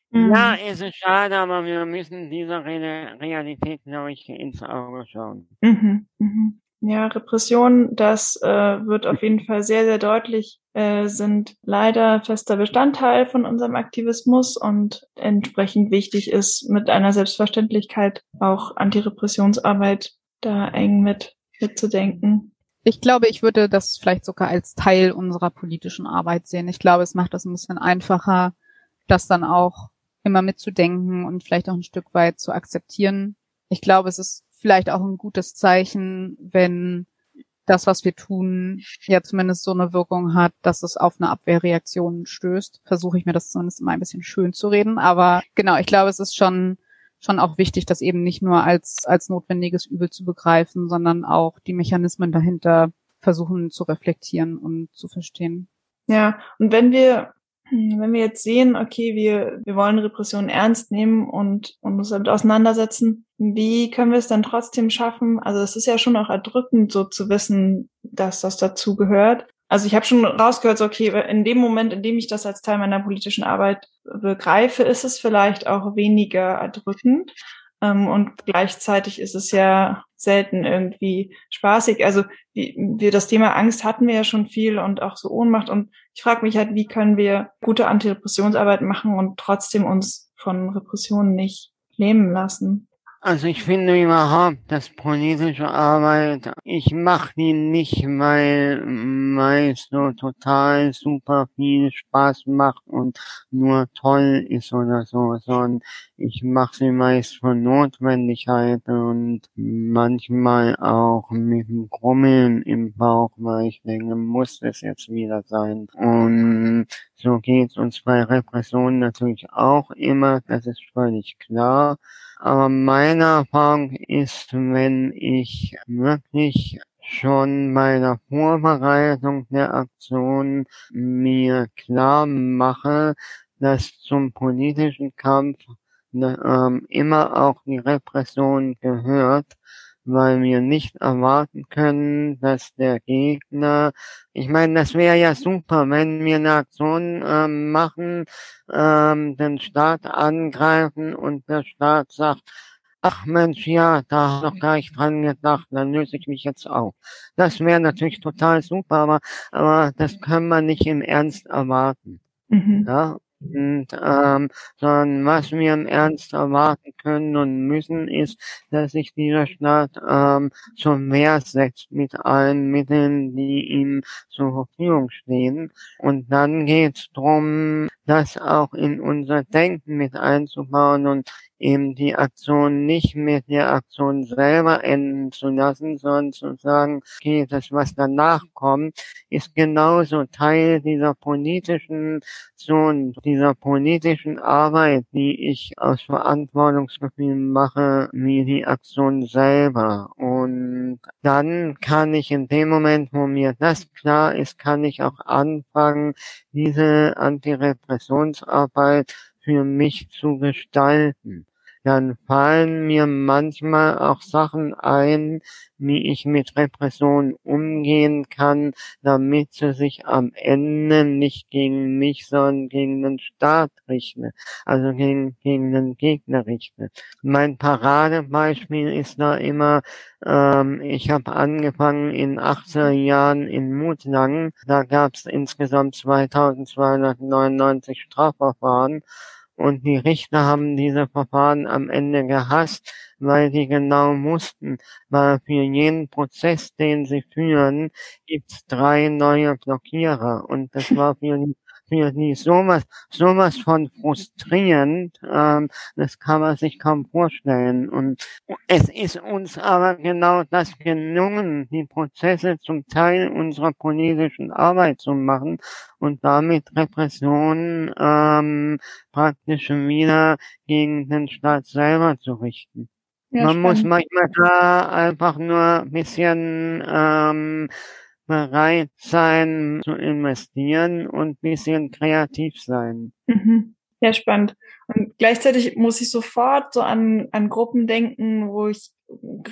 mhm. Ja, es ist schade, aber wir müssen dieser Re Realität, glaube ich, ins Auge schauen. Mhm. Mhm. Ja, Repression, das äh, wird auf jeden Fall sehr, sehr deutlich äh, sind leider fester Bestandteil von unserem Aktivismus und entsprechend wichtig ist, mit einer Selbstverständlichkeit auch Antirepressionsarbeit da eng mit mitzudenken. Ich glaube, ich würde das vielleicht sogar als Teil unserer politischen Arbeit sehen. Ich glaube, es macht das ein bisschen einfacher, das dann auch immer mitzudenken und vielleicht auch ein Stück weit zu akzeptieren. Ich glaube, es ist vielleicht auch ein gutes Zeichen, wenn das, was wir tun, ja zumindest so eine Wirkung hat, dass es auf eine Abwehrreaktion stößt. Versuche ich mir das zumindest immer ein bisschen schön zu reden. Aber genau, ich glaube, es ist schon, schon auch wichtig, das eben nicht nur als, als notwendiges Übel zu begreifen, sondern auch die Mechanismen dahinter versuchen zu reflektieren und zu verstehen. Ja, und wenn wir wenn wir jetzt sehen, okay, wir, wir wollen Repression ernst nehmen und, und uns damit auseinandersetzen, wie können wir es dann trotzdem schaffen? Also es ist ja schon auch erdrückend, so zu wissen, dass das dazu gehört. Also ich habe schon rausgehört, so, okay, in dem Moment, in dem ich das als Teil meiner politischen Arbeit begreife, ist es vielleicht auch weniger erdrückend. Ähm, und gleichzeitig ist es ja selten irgendwie spaßig. Also wie, wir das Thema Angst hatten wir ja schon viel und auch so Ohnmacht. Und ich frage mich halt, wie können wir gute Antirepressionsarbeit machen und trotzdem uns von Repressionen nicht lähmen lassen? Also ich finde überhaupt, dass politische Arbeit, ich mache die nicht, weil meist so total super viel Spaß macht und nur toll ist oder so, sondern ich mache sie meist von Notwendigkeit und manchmal auch mit dem Grummeln im Bauch, weil ich denke, muss es jetzt wieder sein. Und so geht's uns bei Repressionen natürlich auch immer, das ist völlig klar. Aber meine Erfahrung ist, wenn ich wirklich schon bei der Vorbereitung der Aktion mir klar mache, dass zum politischen Kampf ähm, immer auch die Repression gehört, weil wir nicht erwarten können, dass der Gegner, ich meine, das wäre ja super, wenn wir eine Aktion ähm, machen, ähm, den Staat angreifen und der Staat sagt, ach Mensch, ja, da habe ich noch gar nicht dran gedacht, dann löse ich mich jetzt auf. Das wäre natürlich total super, aber, aber das können wir nicht im Ernst erwarten. Mhm. Ja, und, ähm, sondern was wir im Ernst erwarten können und müssen, ist, dass sich dieser Staat ähm, zum Wehr setzt mit allen Mitteln, die ihm zur Verfügung stehen. Und dann geht es darum, das auch in unser Denken mit einzubauen und eben die Aktion nicht mit der Aktion selber enden zu lassen, sondern zu sagen, okay, das, was danach kommt, ist genauso Teil dieser politischen Zone, dieser politischen Arbeit, die ich aus Verantwortungsgefühl mache, wie die Aktion selber. Und dann kann ich in dem Moment, wo mir das klar ist, kann ich auch anfangen, diese Antirepressionsarbeit für mich zu gestalten dann fallen mir manchmal auch Sachen ein, wie ich mit Repression umgehen kann, damit sie sich am Ende nicht gegen mich, sondern gegen den Staat richten, also gegen, gegen den Gegner richten. Mein Paradebeispiel ist da immer, ähm, ich habe angefangen in 80er Jahren in Mutlangen, da gab es insgesamt 2299 Strafverfahren und die Richter haben diese Verfahren am Ende gehasst, weil sie genau mussten, weil für jeden Prozess, den sie führen, gibt's drei neue Blockierer. Und das war für die für die sowas, sowas von frustrierend, ähm, das kann man sich kaum vorstellen. Und es ist uns aber genau das gelungen, die Prozesse zum Teil unserer politischen Arbeit zu machen und damit Repressionen ähm, praktisch wieder gegen den Staat selber zu richten. Ja, Man spannend. muss manchmal da einfach nur ein bisschen ähm, bereit sein zu investieren und bisschen kreativ sein. Mhm. Ja, spannend. Und gleichzeitig muss ich sofort so an, an Gruppen denken, wo ich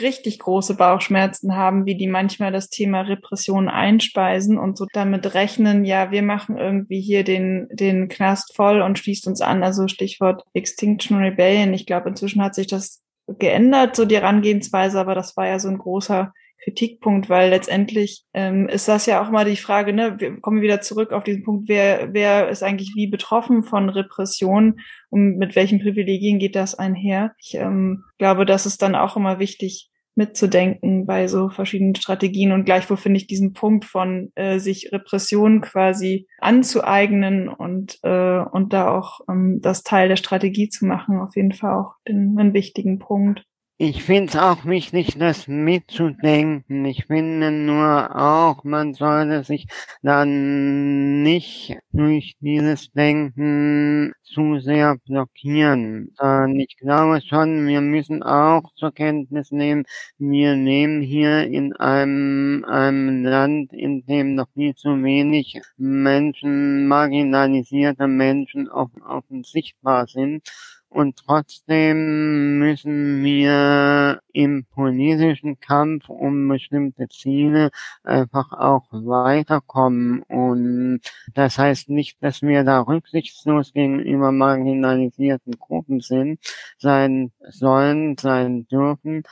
richtig große Bauchschmerzen haben, wie die manchmal das Thema Repression einspeisen und so damit rechnen, ja, wir machen irgendwie hier den, den Knast voll und schließt uns an. Also Stichwort Extinction Rebellion. Ich glaube, inzwischen hat sich das geändert, so die Herangehensweise, aber das war ja so ein großer Kritikpunkt, weil letztendlich ähm, ist das ja auch mal die Frage, ne, wir kommen wieder zurück auf diesen Punkt, wer, wer ist eigentlich wie betroffen von Repression und mit welchen Privilegien geht das einher? Ich ähm, glaube, das ist dann auch immer wichtig mitzudenken bei so verschiedenen Strategien und gleichwohl finde ich diesen Punkt von äh, sich Repression quasi anzueignen und äh, und da auch ähm, das Teil der Strategie zu machen auf jeden Fall auch den, einen wichtigen Punkt. Ich finde es auch wichtig, das mitzudenken. Ich finde nur auch, man sollte sich dann nicht durch dieses Denken zu sehr blockieren. Und ich glaube schon, wir müssen auch zur Kenntnis nehmen, wir nehmen hier in einem, einem Land, in dem noch viel zu wenig Menschen, marginalisierte Menschen offen sichtbar sind, und trotzdem müssen wir im politischen Kampf um bestimmte Ziele einfach auch weiterkommen. Und das heißt nicht, dass wir da rücksichtslos gegenüber marginalisierten Gruppen sind, sein sollen, sein dürfen.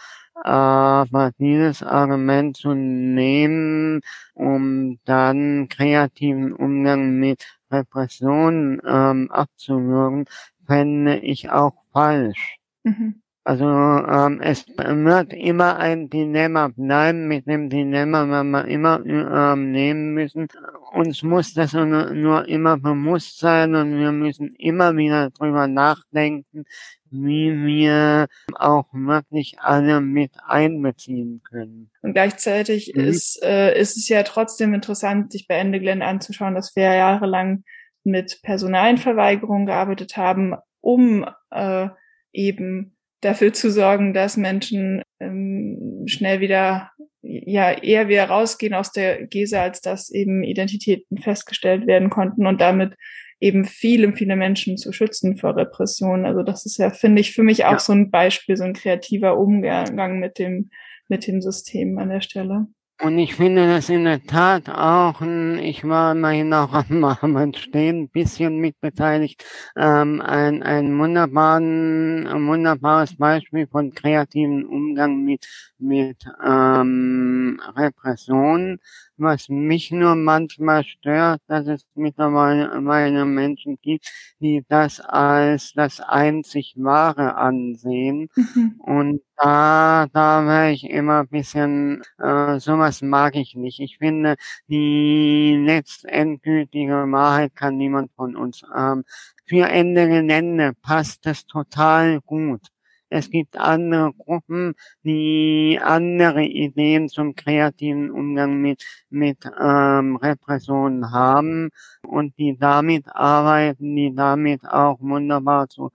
Aber dieses Argument zu nehmen, um dann kreativen Umgang mit Repression ähm, abzuwürgen, fände ich auch falsch. Mhm. Also ähm, es wird immer ein Dilemma bleiben, mit dem Dilemma werden wir immer ähm, nehmen müssen. Uns muss das nur immer bewusst sein und wir müssen immer wieder drüber nachdenken, wie wir auch wirklich alle mit einbeziehen können. Und gleichzeitig mhm. ist, äh, ist es ja trotzdem interessant, sich bei Ende Glenn anzuschauen, dass wir jahrelang mit Personalverweigerung gearbeitet haben, um äh, eben dafür zu sorgen, dass Menschen ähm, schnell wieder, ja, eher wieder rausgehen aus der Gese, als dass eben Identitäten festgestellt werden konnten und damit eben viele, viele Menschen zu schützen vor Repression. Also das ist ja, finde ich, für mich auch ja. so ein Beispiel, so ein kreativer Umgang mit dem, mit dem System an der Stelle. Und ich finde das in der Tat auch, ich war immerhin auch am, [LAUGHS] am Stehen ein bisschen mitbeteiligt, ähm, ein, ein, wunderbaren, ein wunderbares Beispiel von kreativen Umgang mit, mit ähm, Repression was mich nur manchmal stört, dass es mittlerweile Menschen gibt, die das als das einzig Wahre ansehen. Mhm. Und da, da wäre ich immer ein bisschen, äh, sowas mag ich nicht. Ich finde, die letztendgültige Wahrheit kann niemand von uns haben. Für Ende Gelände passt das total gut. Es gibt andere Gruppen, die andere Ideen zum kreativen Umgang mit, mit ähm, Repressionen haben und die damit arbeiten, die damit auch wunderbar zu,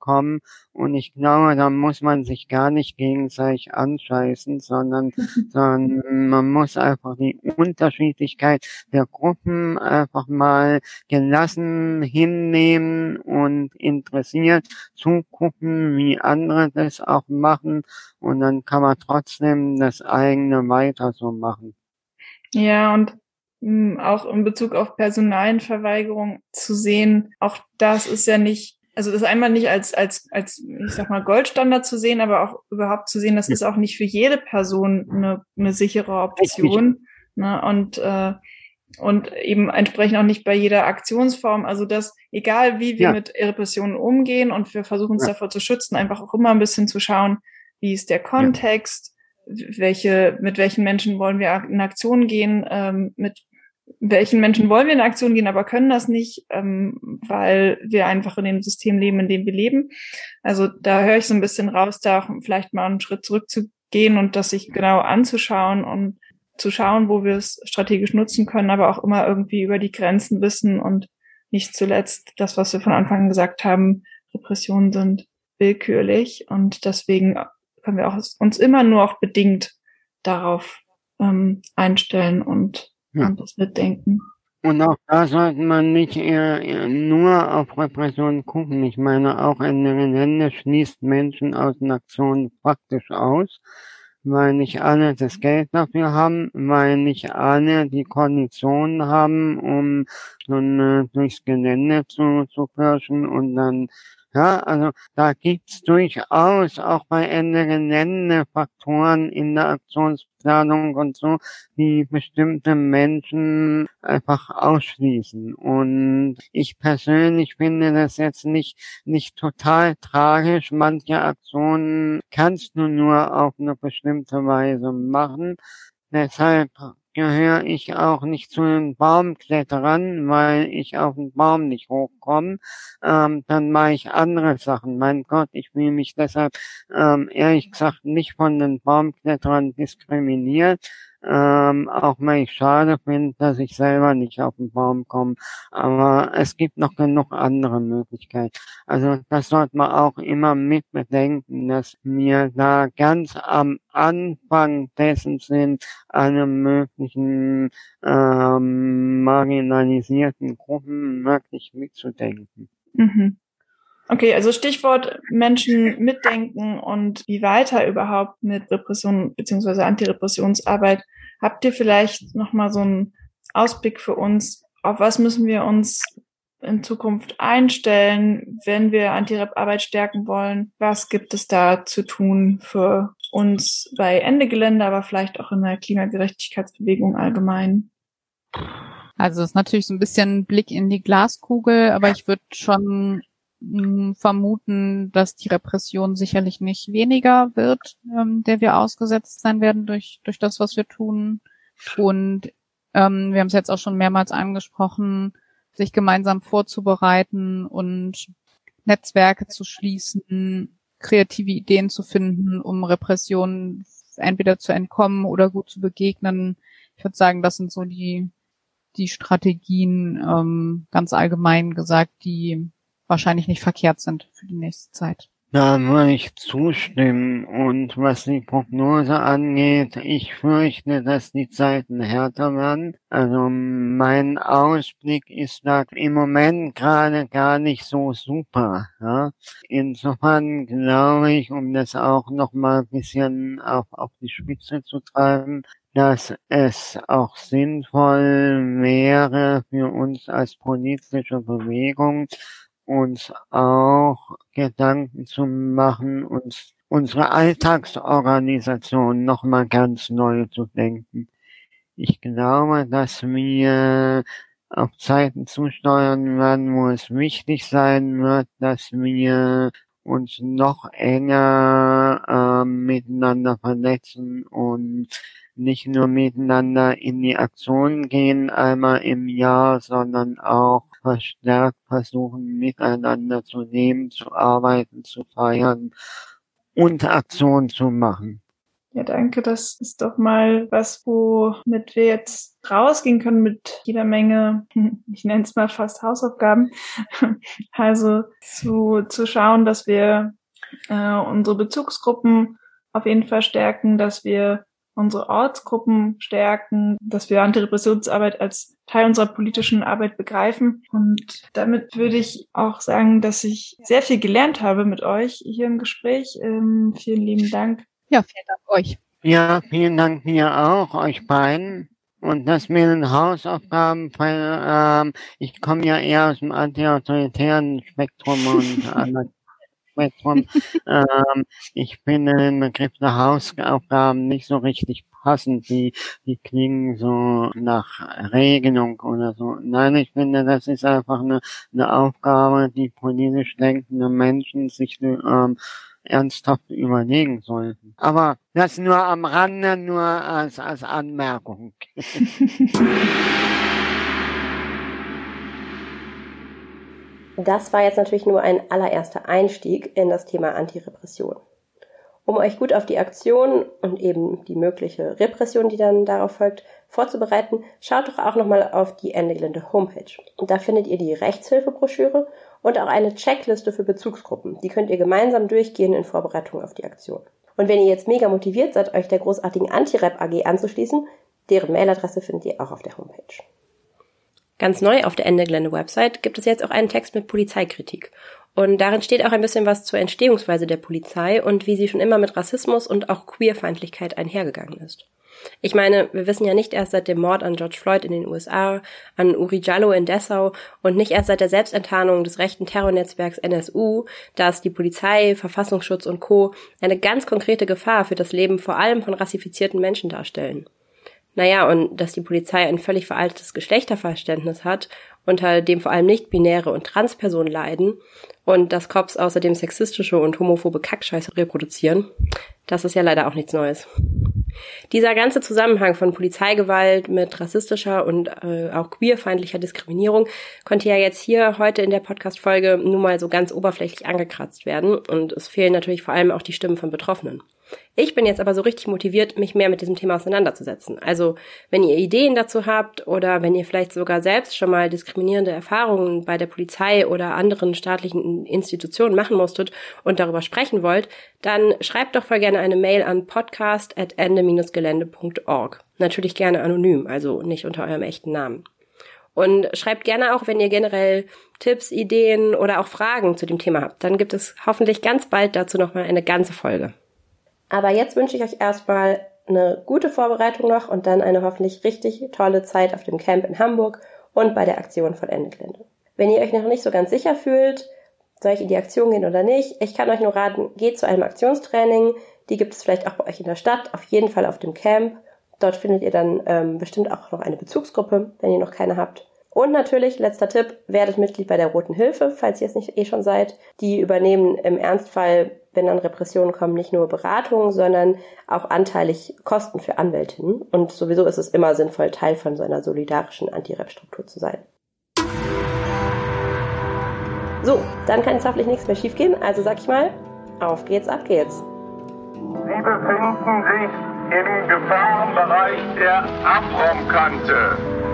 zurechtkommen. Und ich glaube, da muss man sich gar nicht gegenseitig anscheißen, sondern, [LAUGHS] sondern man muss einfach die Unterschiedlichkeit der Gruppen einfach mal gelassen hinnehmen und interessiert zugucken, wie andere das auch machen. Und dann kann man trotzdem das eigene weiter so machen. Ja, und hm, auch in Bezug auf Personalenverweigerung zu sehen, auch das ist ja nicht, also das einmal nicht als, als, als, ich sag mal, Goldstandard zu sehen, aber auch überhaupt zu sehen, das ja. ist auch nicht für jede Person eine, eine sichere Option. Ne? Und, äh, und eben entsprechend auch nicht bei jeder Aktionsform. Also dass, egal wie wir ja. mit Repressionen umgehen und wir versuchen uns ja. davor zu schützen, einfach auch immer ein bisschen zu schauen, wie ist der Kontext, welche, mit welchen Menschen wollen wir in Aktion gehen, ähm, mit welchen Menschen wollen wir in Aktion gehen, aber können das nicht, ähm, weil wir einfach in dem System leben, in dem wir leben. Also da höre ich so ein bisschen raus, da vielleicht mal einen Schritt zurückzugehen und das sich genau anzuschauen und zu schauen, wo wir es strategisch nutzen können, aber auch immer irgendwie über die Grenzen wissen und nicht zuletzt das, was wir von Anfang an gesagt haben, Repressionen sind willkürlich und deswegen können wir auch uns immer nur auch bedingt darauf ähm, einstellen und ja. und das mitdenken. Und auch da sollte man nicht eher, eher nur auf Repression gucken. Ich meine, auch in der Gelände schließt Menschen aus den Aktionen praktisch aus, weil nicht alle das Geld dafür haben, weil nicht alle die Konditionen haben, um so eine, durchs Gelände zu, zu pirschen und dann Ja, also da gibt's durchaus auch bei Ende Faktoren in der Aktionsplanung und so, die bestimmte Menschen einfach ausschließen. Und ich persönlich finde das jetzt nicht, nicht total tragisch. Manche Aktionen kannst du nur auf eine bestimmte Weise machen. Deshalb gehöre ich auch nicht zu den Baumkletterern, weil ich auf den Baum nicht hochkomme. Ähm, dann mache ich andere Sachen. Mein Gott, ich will mich deshalb ähm, ehrlich gesagt nicht von den Baumkletterern diskriminiert. Ähm, auch wenn ich schade finde, dass ich selber nicht auf den Baum komme. Aber es gibt noch genug andere Möglichkeiten. Also das sollte man auch immer mit bedenken, dass wir da ganz am Anfang dessen sind, alle möglichen ähm, marginalisierten Gruppen wirklich mitzudenken. Mhm. Okay, also Stichwort Menschen mitdenken und wie weiter überhaupt mit Repression beziehungsweise Antirepressionsarbeit. Habt ihr vielleicht nochmal so einen Ausblick für uns? Auf was müssen wir uns in Zukunft einstellen, wenn wir Antirep-Arbeit stärken wollen? Was gibt es da zu tun für uns bei Ende Gelände, aber vielleicht auch in der Klimagerechtigkeitsbewegung allgemein? Also es ist natürlich so ein bisschen Blick in die Glaskugel, aber ich würde schon vermuten, dass die Repression sicherlich nicht weniger wird, ähm, der wir ausgesetzt sein werden durch, durch das, was wir tun. Und ähm, wir haben es jetzt auch schon mehrmals angesprochen, sich gemeinsam vorzubereiten und Netzwerke zu schließen, kreative Ideen zu finden, um Repressionen entweder zu entkommen oder gut zu begegnen. Ich würde sagen, das sind so die, die Strategien, ähm, ganz allgemein gesagt, die wahrscheinlich nicht verkehrt sind für die nächste Zeit. Da würde ich zustimmen. Und was die Prognose angeht, ich fürchte, dass die Zeiten härter werden. Also mein Ausblick ist da im Moment gerade gar nicht so super. Ja? Insofern glaube ich, um das auch noch mal ein bisschen auf, auf die Spitze zu treiben, dass es auch sinnvoll wäre für uns als politische Bewegung, uns auch Gedanken zu machen, uns unsere Alltagsorganisation nochmal ganz neu zu denken. Ich glaube, dass wir auf Zeiten zusteuern werden, wo es wichtig sein wird, dass wir uns noch enger äh, miteinander vernetzen und nicht nur miteinander in die Aktion gehen einmal im Jahr, sondern auch verstärkt versuchen, miteinander zu nehmen, zu arbeiten, zu feiern und Aktionen zu machen. Ja, danke. Das ist doch mal was, womit wir jetzt rausgehen können mit jeder Menge, [LAUGHS] ich nenne es mal fast Hausaufgaben. [LAUGHS] Also zu, zu schauen, dass wir äh, unsere Bezugsgruppen auf jeden Fall stärken, dass wir unsere Ortsgruppen stärken, dass wir Antirepressionsarbeit als Teil unserer politischen Arbeit begreifen. Und damit würde ich auch sagen, dass ich sehr viel gelernt habe mit euch hier im Gespräch. Ähm, vielen lieben Dank. Ja, vielen Dank euch. Ja, vielen Dank mir auch, euch beiden. Und das mit den Hausaufgaben, weil ähm, ich komme ja eher aus dem antiautoritären Spektrum und [LAUGHS] Spektrum. ähm, ich finde den Begriff der Hausaufgaben nicht so richtig passend. Die, die klingen so nach Regelung oder so. Nein, ich finde, das ist einfach eine, eine Aufgabe, die politisch denkende Menschen sich ähm, ernsthaft überlegen sollten. Aber das nur am Rande, nur als, als Anmerkung. [LAUGHS] Das war jetzt natürlich nur ein allererster Einstieg in das Thema Antirepression. Um euch gut auf die Aktion und eben die mögliche Repression, die dann darauf folgt, vorzubereiten, schaut doch auch nochmal auf die Ende Gelände Homepage. Da findet ihr die Rechtshilfebroschüre und auch eine Checkliste für Bezugsgruppen. Die könnt ihr gemeinsam durchgehen in Vorbereitung auf die Aktion. Und wenn ihr jetzt mega motiviert seid, euch der großartigen Anti-Rap AG anzuschließen, deren Mailadresse findet ihr auch auf der Homepage. Ganz neu auf der Ende Gelände Website gibt es jetzt auch einen Text mit Polizeikritik. Und darin steht auch ein bisschen was zur Entstehungsweise der Polizei und wie sie schon immer mit Rassismus und auch Queerfeindlichkeit einhergegangen ist. Ich meine, wir wissen ja nicht erst seit dem Mord an George Floyd in den USA, an Uri Jallo in Dessau und nicht erst seit der Selbstenttarnung des rechten Terrornetzwerks NSU, dass die Polizei, Verfassungsschutz und Co. eine ganz konkrete Gefahr für das Leben vor allem von rassifizierten Menschen darstellen. Naja, und dass die Polizei ein völlig veraltetes Geschlechterverständnis hat, unter dem vor allem nicht-binäre und Transpersonen leiden und dass Cops außerdem sexistische und homophobe Kackscheiße reproduzieren, das ist ja leider auch nichts Neues. Dieser ganze Zusammenhang von Polizeigewalt mit rassistischer und äh, auch queerfeindlicher Diskriminierung konnte ja jetzt hier heute in der Podcast-Folge nun mal so ganz oberflächlich angekratzt werden und es fehlen natürlich vor allem auch die Stimmen von Betroffenen. Ich bin jetzt aber so richtig motiviert, mich mehr mit diesem Thema auseinanderzusetzen. Also, wenn ihr Ideen dazu habt oder wenn ihr vielleicht sogar selbst schon mal diskriminierende Erfahrungen bei der Polizei oder anderen staatlichen Institutionen machen musstet und darüber sprechen wollt, dann schreibt doch voll gerne eine Mail an podcast@ende-gelände.org. Natürlich gerne anonym, also nicht unter eurem echten Namen. Und schreibt gerne auch, wenn ihr generell Tipps, Ideen oder auch Fragen zu dem Thema habt. Dann gibt es hoffentlich ganz bald dazu nochmal eine ganze Folge. Aber jetzt wünsche ich euch erstmal eine gute Vorbereitung noch und dann eine hoffentlich richtig tolle Zeit auf dem Camp in Hamburg und bei der Aktion von Ende Gelände. Wenn ihr euch noch nicht so ganz sicher fühlt, soll ich in die Aktion gehen oder nicht, ich kann euch nur raten, geht zu einem Aktionstraining. Die gibt es vielleicht auch bei euch in der Stadt, auf jeden Fall auf dem Camp. Dort findet ihr dann ähm, bestimmt auch noch eine Bezugsgruppe, wenn ihr noch keine habt. Und natürlich, letzter Tipp, werdet Mitglied bei der Roten Hilfe, falls ihr es nicht eh schon seid. Die übernehmen im Ernstfall, wenn dann Repressionen kommen, nicht nur Beratung, sondern auch anteilig Kosten für Anwältinnen. Und sowieso ist es immer sinnvoll, Teil von so einer solidarischen Anti-Rep-Struktur zu sein. So, dann kann jetzt hoffentlich nichts mehr schiefgehen. Also sag ich mal, auf geht's, ab geht's. Sie befinden sich im Gefahrenbereich der Abraumkante.